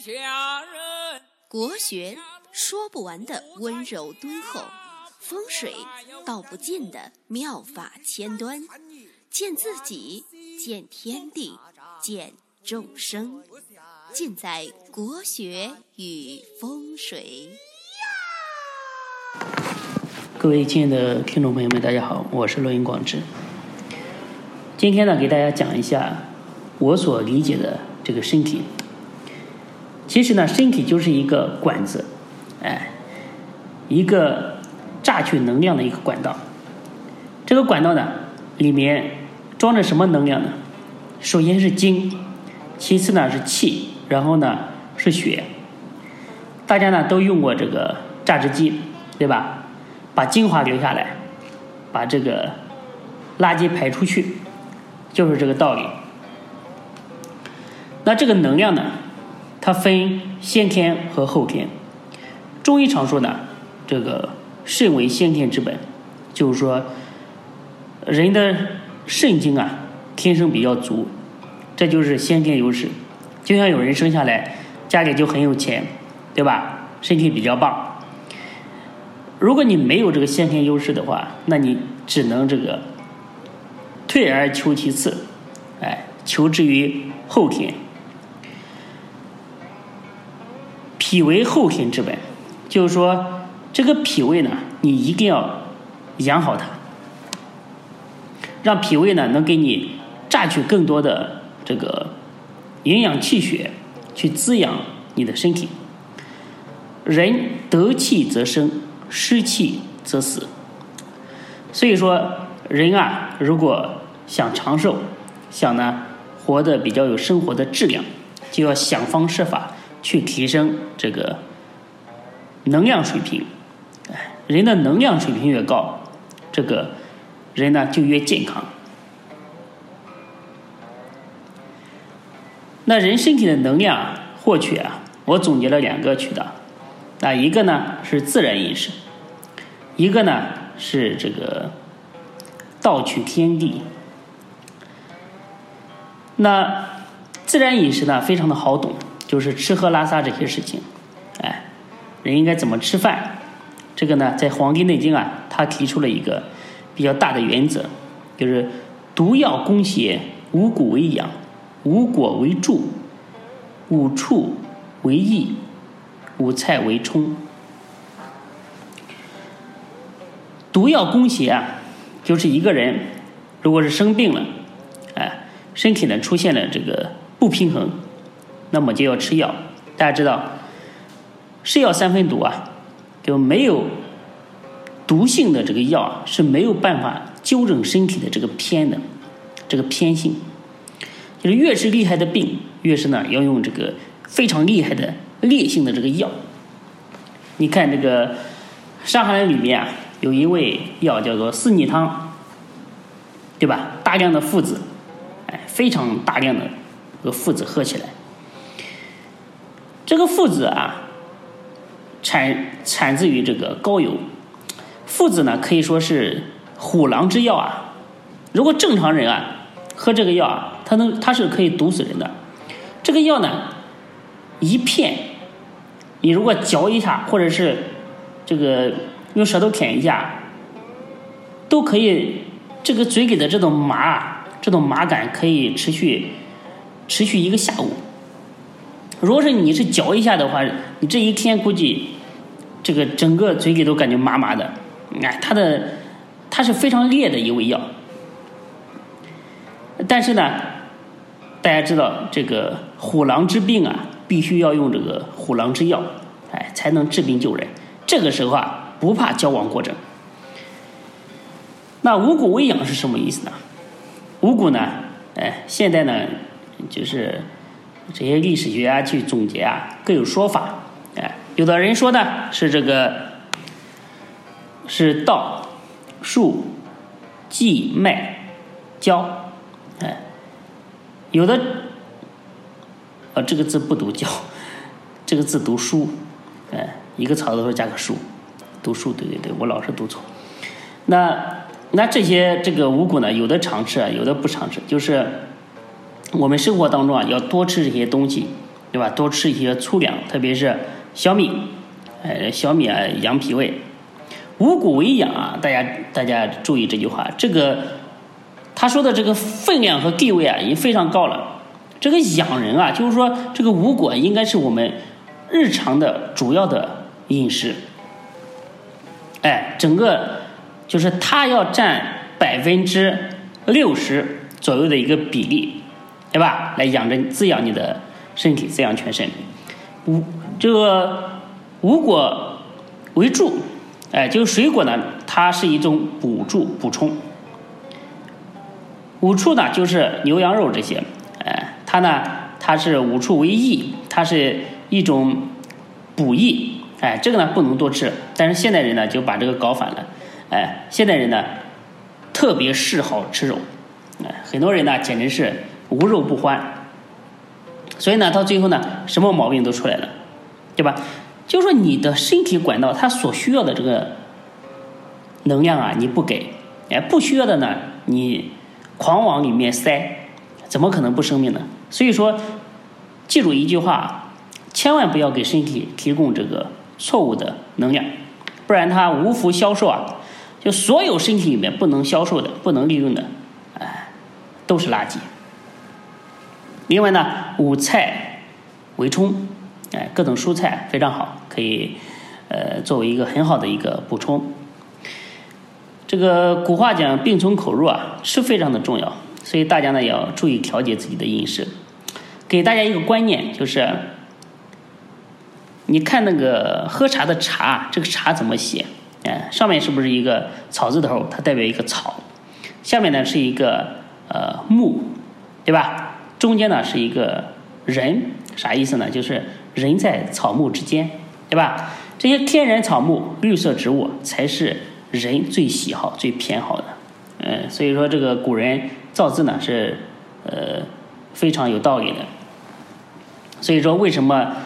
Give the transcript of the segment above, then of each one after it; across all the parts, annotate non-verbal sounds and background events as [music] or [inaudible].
下人。国学说不完的温柔敦厚，风水道不尽的妙法千端，见自己，见天地，见众生，尽在国学与风水。各位亲爱的听众朋友们，大家好，我是罗云广志。今天呢，给大家讲一下我所理解的这个身体。其实呢，身体就是一个管子，哎，一个榨取能量的一个管道。这个管道呢，里面装着什么能量呢？首先是精，其次呢是气，然后呢是血。大家呢都用过这个榨汁机，对吧？把精华留下来，把这个垃圾排出去，就是这个道理。那这个能量呢，它分先天和后天。中医常说呢，这个肾为先天之本，就是说人的肾精啊，天生比较足，这就是先天优势。就像有人生下来家里就很有钱，对吧？身体比较棒。如果你没有这个先天优势的话，那你只能这个退而求其次，哎，求之于后天。脾为后天之本，就是说这个脾胃呢，你一定要养好它，让脾胃呢能给你榨取更多的这个营养气血，去滋养你的身体。人得气则生。失气则死，所以说人啊，如果想长寿，想呢活得比较有生活的质量，就要想方设法去提升这个能量水平。哎，人的能量水平越高，这个人呢就越健康。那人身体的能量获取啊，我总结了两个渠道。啊，一个呢是自然饮食，一个呢是这个盗取天地。那自然饮食呢非常的好懂，就是吃喝拉撒这些事情，哎，人应该怎么吃饭？这个呢在《黄帝内经》啊，他提出了一个比较大的原则，就是毒药攻邪，五谷为养，五果为助，五畜为益。五菜为充，毒药攻邪啊，就是一个人如果是生病了，哎，身体呢出现了这个不平衡，那么就要吃药。大家知道，是药三分毒啊，就没有毒性的这个药啊是没有办法纠正身体的这个偏的这个偏性，就是越是厉害的病，越是呢要用这个非常厉害的。烈性的这个药，你看这个《伤寒》里面啊，有一味药叫做四逆汤，对吧？大量的附子，哎，非常大量的这个附子喝起来，这个附子啊，产产自于这个高邮。附子呢可以说是虎狼之药啊。如果正常人啊喝这个药啊，它能它是可以毒死人的。这个药呢，一片。你如果嚼一下，或者是这个用舌头舔一下，都可以。这个嘴里的这种麻，这种麻感可以持续持续一个下午。如果是你是嚼一下的话，你这一天估计这个整个嘴里都感觉麻麻的。哎，它的它是非常烈的一味药，但是呢，大家知道这个虎狼之病啊。必须要用这个虎狼之药，哎，才能治病救人。这个时候啊，不怕矫枉过正。那五谷为养是什么意思呢？五谷呢，哎，现在呢，就是这些历史学家去总结啊，各有说法。哎，有的人说呢是这个是稻、树、稷、麦、椒，哎，有的。啊，这个字不读“教”，[laughs] 这个字读“书”，哎，一个草字头加个“书”，读书，对对对，我老是读错。那那这些这个五谷呢，有的常吃，有的不常吃。就是我们生活当中啊，要多吃这些东西，对吧？多吃一些粗粮，特别是小米，哎，小米啊养脾胃。五谷为养啊，大家大家注意这句话，这个他说的这个分量和地位啊已经非常高了。这个养人啊，就是说这个五谷应该是我们日常的主要的饮食。哎，整个就是它要占百分之六十左右的一个比例，对吧？来养着滋养你的身体，滋养全身。五这个五果为助，哎，就是水果呢，它是一种补助补充。五畜呢，就是牛羊肉这些，哎，它呢，它是五畜为益，它是一种补益。哎，这个呢不能多吃，但是现代人呢就把这个搞反了。哎，现代人呢特别嗜好吃肉，哎，很多人呢简直是无肉不欢。所以呢，到最后呢，什么毛病都出来了，对吧？就说你的身体管道它所需要的这个能量啊，你不给，哎，不需要的呢，你狂往里面塞，怎么可能不生病呢？所以说，记住一句话，千万不要给身体提供这个。错误的能量，不然它无福消受啊！就所有身体里面不能消受的、不能利用的，哎，都是垃圾。另外呢，五菜为充，哎，各种蔬菜非常好，可以呃作为一个很好的一个补充。这个古话讲“病从口入”啊，是非常的重要，所以大家呢要注意调节自己的饮食。给大家一个观念，就是。你看那个喝茶的茶，这个茶怎么写？哎，上面是不是一个草字头？它代表一个草，下面呢是一个呃木，对吧？中间呢是一个人，啥意思呢？就是人在草木之间，对吧？这些天然草木、绿色植物才是人最喜好、最偏好的。嗯，所以说这个古人造字呢是呃非常有道理的。所以说为什么？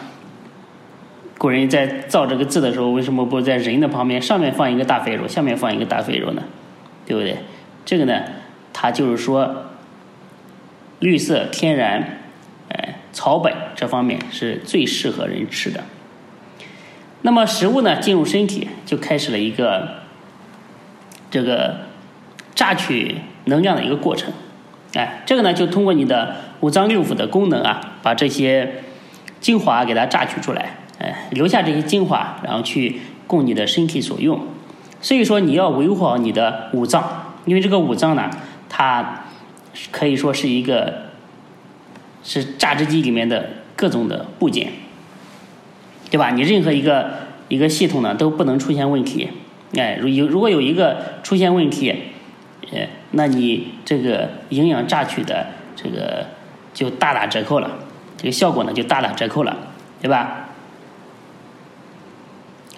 古人在造这个字的时候，为什么不在人的旁边上面放一个大肥肉，下面放一个大肥肉呢？对不对？这个呢，它就是说，绿色、天然，哎，草本这方面是最适合人吃的。那么食物呢，进入身体就开始了一个这个榨取能量的一个过程。哎，这个呢，就通过你的五脏六腑的功能啊，把这些精华给它榨取出来。哎，留下这些精华，然后去供你的身体所用。所以说，你要维护好你的五脏，因为这个五脏呢，它可以说是一个是榨汁机里面的各种的部件，对吧？你任何一个一个系统呢，都不能出现问题。哎，如有如果有一个出现问题，呃，那你这个营养榨取的这个就大打折扣了，这个效果呢就大打折扣了，对吧？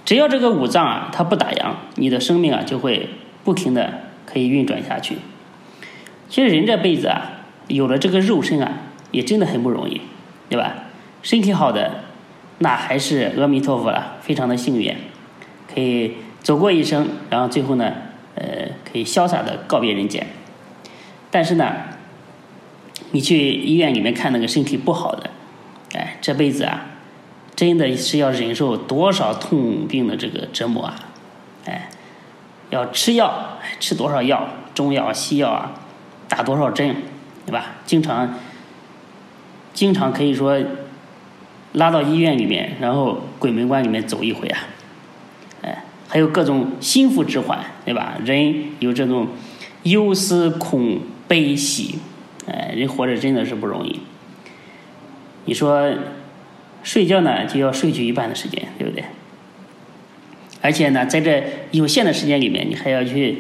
只要这个五脏啊，它不打烊，你的生命啊就会不停的可以运转下去。其实人这辈子啊，有了这个肉身啊，也真的很不容易，对吧？身体好的，那还是阿弥陀佛了，非常的幸运，可以走过一生，然后最后呢，呃，可以潇洒的告别人间。但是呢，你去医院里面看那个身体不好的，哎，这辈子啊。真的是要忍受多少痛病的这个折磨啊！哎，要吃药，吃多少药，中药、西药啊，打多少针，对吧？经常，经常可以说拉到医院里面，然后鬼门关里面走一回啊！哎，还有各种心腹之患，对吧？人有这种忧思恐悲喜，哎，人活着真的是不容易。你说？睡觉呢，就要睡去一半的时间，对不对？而且呢，在这有限的时间里面，你还要去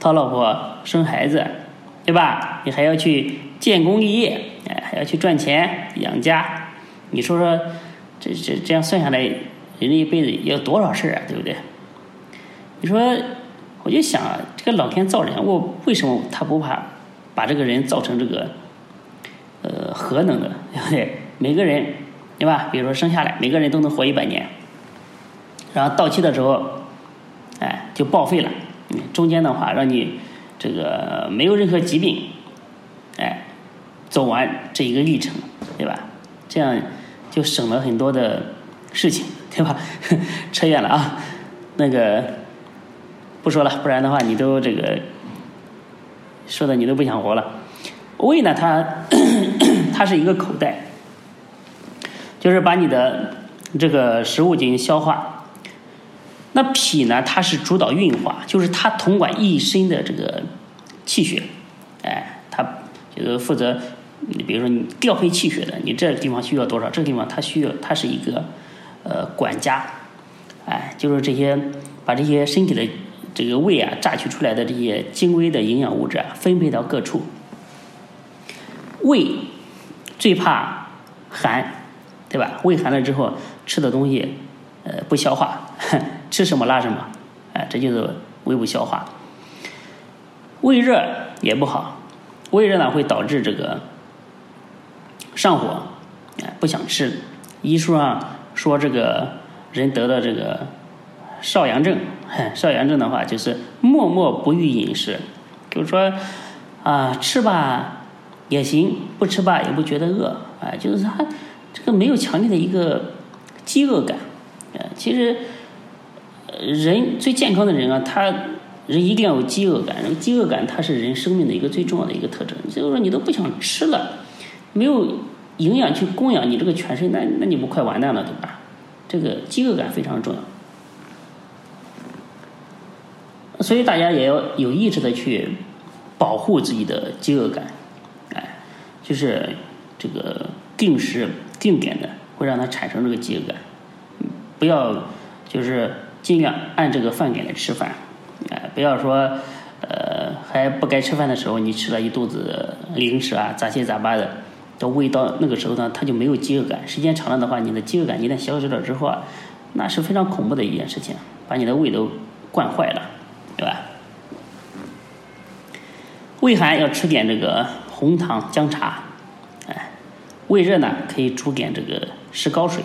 讨老婆、生孩子，对吧？你还要去建功立业，哎，还要去赚钱养家。你说说，这这这样算下来，人这一辈子要多少事啊，对不对？你说，我就想，这个老天造人，我为什么他不怕把这个人造成这个呃核能的，[laughs] 对不对？每个人。对吧？比如说生下来，每个人都能活一百年，然后到期的时候，哎，就报废了。中间的话，让你这个没有任何疾病，哎，走完这一个历程，对吧？这样就省了很多的事情，对吧？[laughs] 扯远了啊，那个不说了，不然的话你都这个说的你都不想活了。胃呢，它 [coughs] 它是一个口袋，就是把你的这个食物进行消化。那脾呢，它是主导运化，就是它统管一身的这个气血，哎，它就是负责，你比如说你调配气血的，你这个地方需要多少，这个地方它需要，它是一个呃管家，哎，就是这些把这些身体的这个胃啊榨取出来的这些精微的营养物质啊分配到各处。胃最怕寒，对吧？胃寒了之后吃的东西呃不消化。哼吃什么拉什么，哎，这就是胃部消化。胃热也不好，胃热呢会导致这个上火，哎，不想吃。医书上说这个人得了这个少阳症，少阳症的话就是默默不欲饮食，就是说啊吃吧也行，不吃吧也不觉得饿，哎，就是他这个没有强烈的一个饥饿感，哎，其实。人最健康的人啊，他人一定要有饥饿感。饥饿感，它是人生命的一个最重要的一个特征。就是说，你都不想吃了，没有营养去供养你这个全身，那那你不快完蛋了，对吧？这个饥饿感非常重要。所以大家也要有意识的去保护自己的饥饿感，哎，就是这个定时定点的会让它产生这个饥饿感，不要就是。尽量按这个饭点来吃饭，哎，不要说，呃，还不该吃饭的时候，你吃了一肚子零食啊，杂七杂八的，到胃到那个时候呢，他就没有饥饿感。时间长了的话，你的饥饿感一旦消失了之后啊，那是非常恐怖的一件事情，把你的胃都惯坏了，对吧？胃寒要吃点这个红糖姜茶，哎，胃热呢可以煮点这个石膏水，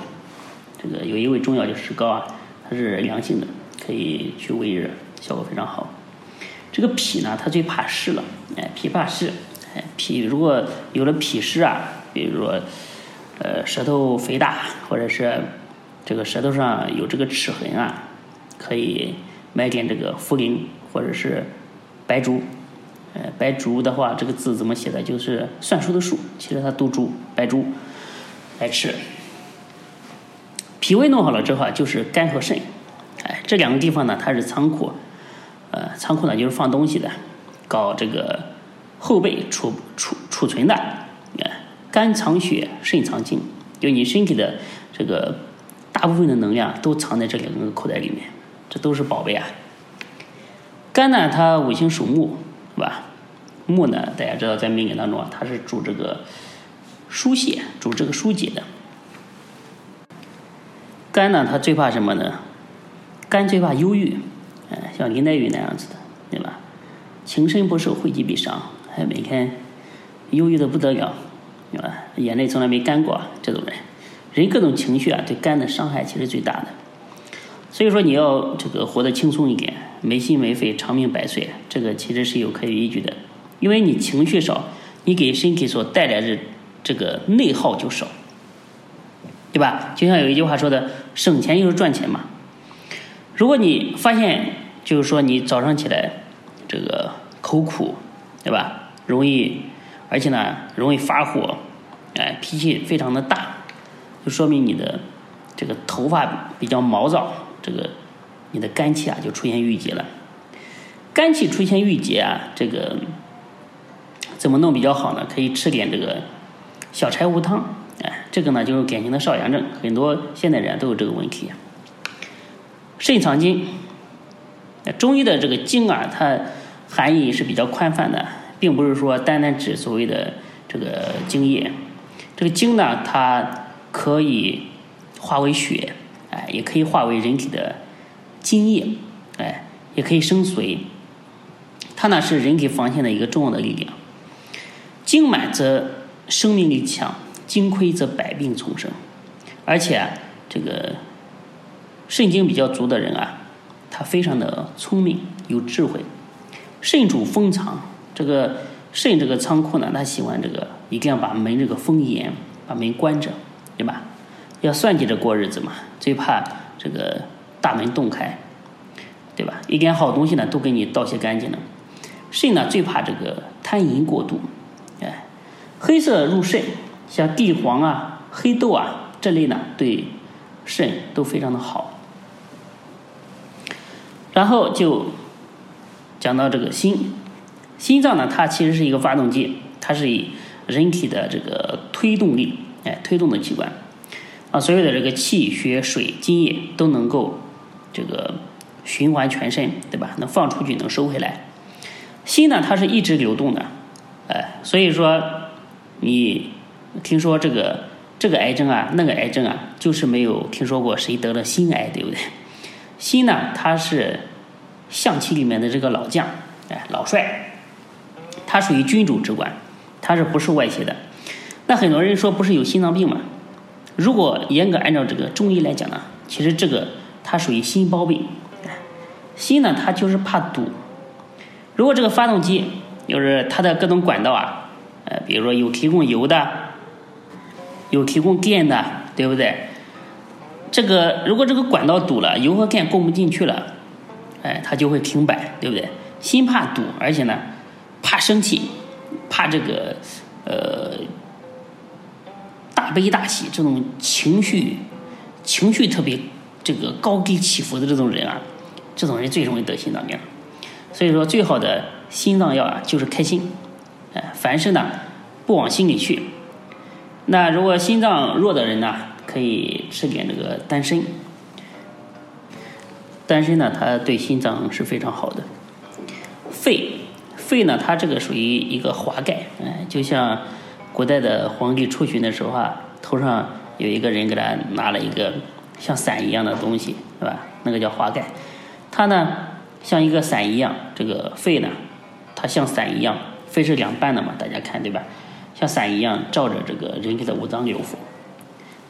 这个有一味中药叫石膏啊。它是良性的，可以去胃热，效果非常好。这个脾呢，它最怕湿了，哎，脾怕湿，哎，脾如果有了脾湿啊，比如说，呃，舌头肥大，或者是这个舌头上有这个齿痕啊，可以买点这个茯苓或者是白术，呃，白术的话，这个字怎么写的？就是算术的术，其实它读术，白术来吃。脾胃弄好了之后啊，就是肝和肾，哎，这两个地方呢，它是仓库，呃，仓库呢就是放东西的，搞这个后备储储储存的，哎，肝藏血，肾藏精，就你身体的这个大部分的能量都藏在这两个口袋里面，这都是宝贝啊。肝呢，它五行属木，是吧？木呢，大家知道在命理当中啊，它是主这个疏泄，主这个疏解的。肝呢，它最怕什么呢？肝最怕忧郁，哎，像林黛玉那样子的，对吧？情深不寿，惠及必伤，还每天忧郁的不得了，对吧？眼泪从来没干过，这种人，人各种情绪啊，对肝的伤害其实最大的。所以说，你要这个活得轻松一点，没心没肺，长命百岁，这个其实是有科学依据的。因为你情绪少，你给身体所带来的这个内耗就少。对吧？就像有一句话说的，省钱就是赚钱嘛。如果你发现，就是说你早上起来这个口苦，对吧？容易，而且呢容易发火，哎，脾气非常的大，就说明你的这个头发比较毛躁，这个你的肝气啊就出现郁结了。肝气出现郁结啊，这个怎么弄比较好呢？可以吃点这个小柴胡汤。这个呢就是典型的少阳症，很多现代人都有这个问题。肾藏精，中医的这个精啊，它含义是比较宽泛的，并不是说单单指所谓的这个精液。这个精呢，它可以化为血，哎，也可以化为人体的津液，哎，也可以生髓。它呢是人体防线的一个重要的力量。精满则生命力强。精亏则百病丛生，而且啊这个肾精比较足的人啊，他非常的聪明有智慧。肾主封藏，这个肾这个仓库呢，他喜欢这个一定要把门这个封严，把门关着，对吧？要算计着过日子嘛，最怕这个大门洞开，对吧？一点好东西呢都给你倒些干净了。肾呢最怕这个贪淫过度，哎，黑色入肾，像地黄啊、黑豆啊这类呢，对肾都非常的好。然后就讲到这个心，心脏呢，它其实是一个发动机，它是以人体的这个推动力，哎，推动的器官，啊，所有的这个气血水津液都能够这个循环全身，对吧？能放出去，能收回来。心呢，它是一直流动的，哎，所以说你听说这个这个癌症啊，那个癌症啊，就是没有听说过谁得了心癌，对不对？心呢，它是象棋里面的这个老将，哎，老帅，它属于君主之官，它是不受外邪的。那很多人说不是有心脏病吗？如果严格按照这个中医来讲呢，其实这个它属于心包病。心呢，它就是怕堵。如果这个发动机就是它的各种管道啊，呃，比如说有提供油的，有提供电的，对不对？这个如果这个管道堵了，油和电供不进去了，哎，它就会停摆，对不对？心怕堵，而且呢，怕生气，怕这个呃大悲大喜这种情绪，情绪特别这个高低起伏的这种人啊，这种人最容易得心脏病。所以说，最好的心脏药啊，就是开心，哎，凡事呢不往心里去。那如果心脏弱的人呢？可以吃点这个丹参，丹参呢，它对心脏是非常好的。肺，肺呢，它这个属于一个华盖，哎，就像古代的皇帝出巡的时候啊，头上有一个人给他拿了一个像伞一样的东西，是吧？那个叫华盖。它呢，像一个伞一样，这个肺呢，它像伞一样，肺是两半的嘛，大家看对吧？像伞一样罩着这个人体的五脏六腑。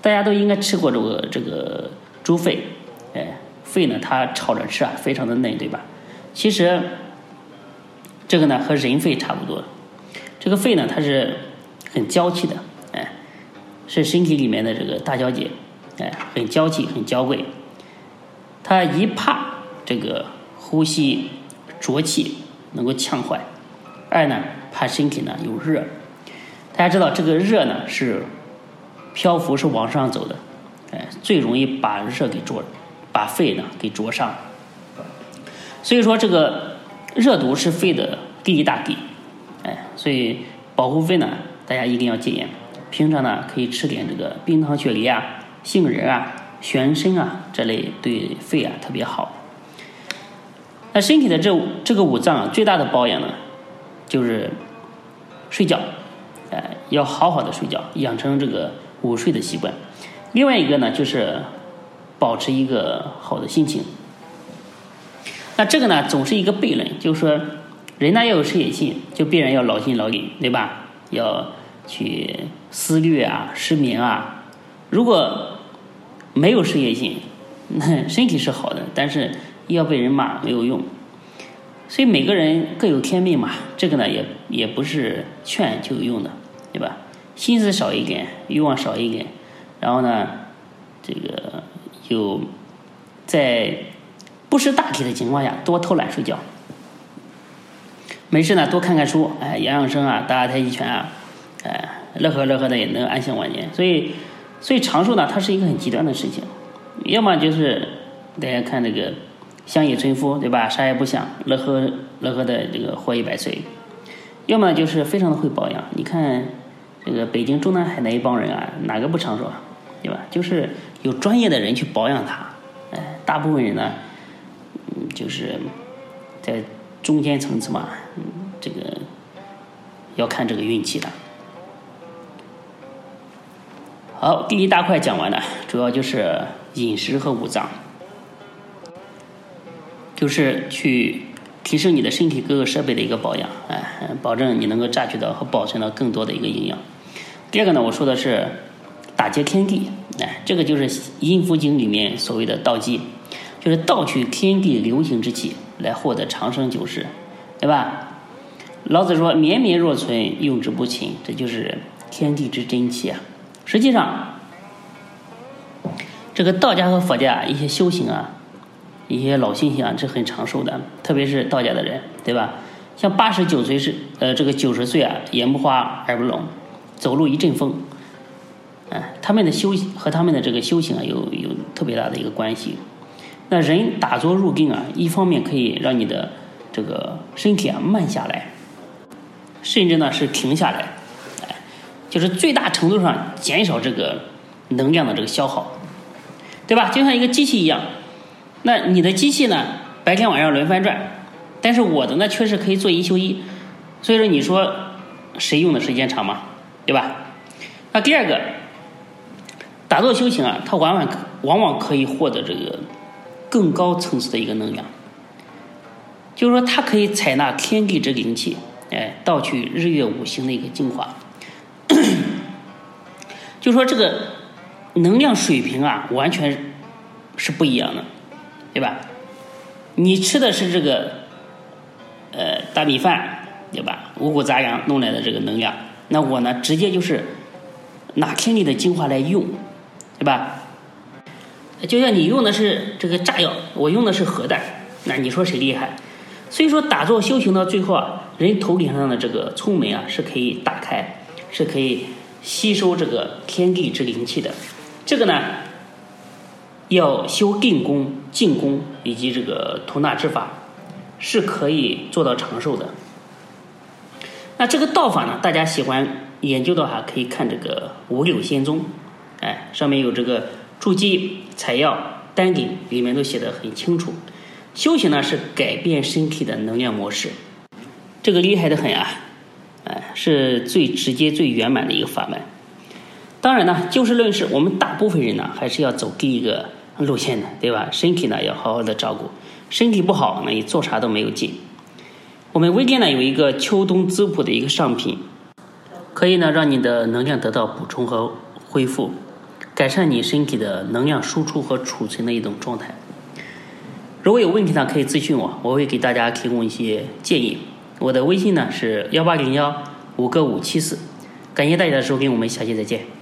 大家都应该吃过这个这个猪肺，哎，肺呢它炒着吃啊，非常的嫩，对吧？其实这个呢和人肺差不多，这个肺呢它是很娇气的，哎，是身体里面的这个大小姐，哎，很娇气，很娇贵。它一怕这个呼吸浊气能够呛坏，二呢怕身体呢有热。大家知道这个热呢是。漂浮是往上走的，哎，最容易把热给灼，把肺呢给灼伤。所以说这个热毒是肺的第一大敌，哎，所以保护肺呢，大家一定要戒烟。平常呢可以吃点这个冰糖雪梨啊、杏仁啊、玄参啊这类，对肺啊特别好。那身体的这这个五脏啊最大的保养呢，就是睡觉，要好好的睡觉，养成这个。午睡的习惯，另外一个呢就是保持一个好的心情。那这个呢总是一个悖论，就是说人呢要有事业心，就必然要劳心劳力，对吧？要去思虑啊、失眠啊。如果没有事业心，那身体是好的，但是要被人骂没有用。所以每个人各有天命嘛，这个呢也也不是劝就有用的，对吧？心思少一点，欲望少一点，然后呢，这个就在不识大体的情况下，多偷懒睡觉。没事呢，多看看书，哎，养养生啊，打打太极拳啊，哎，乐呵乐呵的也能安享晚年。所以，所以长寿呢，它是一个很极端的事情。要么就是大家看这个乡野村夫，对吧？啥也不想，乐呵乐呵的这个活一百岁；要么就是非常的会保养。你看。这个北京中南海那一帮人啊，哪个不长寿啊？对吧？就是有专业的人去保养它。哎，大部分人呢，嗯，就是在中间层次嘛，这个要看这个运气的。好，第一大块讲完了，主要就是饮食和五脏，就是去。提升你的身体各个设备的一个保养，哎，保证你能够榨取到和保存到更多的一个营养。第二个呢，我说的是打劫天地，哎，这个就是《阴符经》里面所谓的盗机，就是盗取天地流行之气来获得长生久世，对吧？老子说：“绵绵若存，用之不勤。”这就是天地之真气啊。实际上，这个道家和佛家一些修行啊，一些老信仰是很长寿的，特别是道家的人，对吧？像八十九岁是呃这个九十岁啊，眼不花耳不聋，走路一阵风，哎，他们的修和他们的这个修行啊有有特别大的一个关系。那人打坐入定啊，一方面可以让你的这个身体啊慢下来，甚至呢是停下来，哎，就是最大程度上减少这个能量的这个消耗，对吧？就像一个机器一样，那你的机器呢，白天晚上轮番转。但是我的呢，确实可以做一休一，所以说你说谁用的时间长嘛，对吧？那第二个，打坐修行啊，它往往往往可以获得这个更高层次的一个能量，就是说它可以采纳天地之灵气，哎，盗取日月五行的一个精华，就说这个能量水平啊，完全是不一样的，对吧？你吃的是这个。呃，大米饭，对吧？五谷杂粮弄来的这个能量，那我呢，直接就是拿天地的精华来用，对吧？就像你用的是这个炸药，我用的是核弹，那你说谁厉害？所以说，打坐修行到最后啊，人头顶上的这个聪明啊，是可以打开，是可以吸收这个天地之灵气的。这个呢，要修定功、静功以及这个吐纳之法。是可以做到长寿的。那这个道法呢？大家喜欢研究的话，可以看这个《五柳仙踪》，哎，上面有这个筑基、采药、丹顶，里面都写的很清楚。修行呢是改变身体的能量模式，这个厉害的很啊，哎，是最直接、最圆满的一个法门。当然呢，就事论事，我们大部分人呢还是要走第一个路线的，对吧？身体呢要好好的照顾。身体不好，呢你做啥都没有劲。我们微店呢有一个秋冬滋补的一个上品，可以呢让你的能量得到补充和恢复，改善你身体的能量输出和储存的一种状态。如果有问题呢，可以咨询我，我会给大家提供一些建议。我的微信呢是幺八零幺五个五七四，感谢大家的收听，我们下期再见。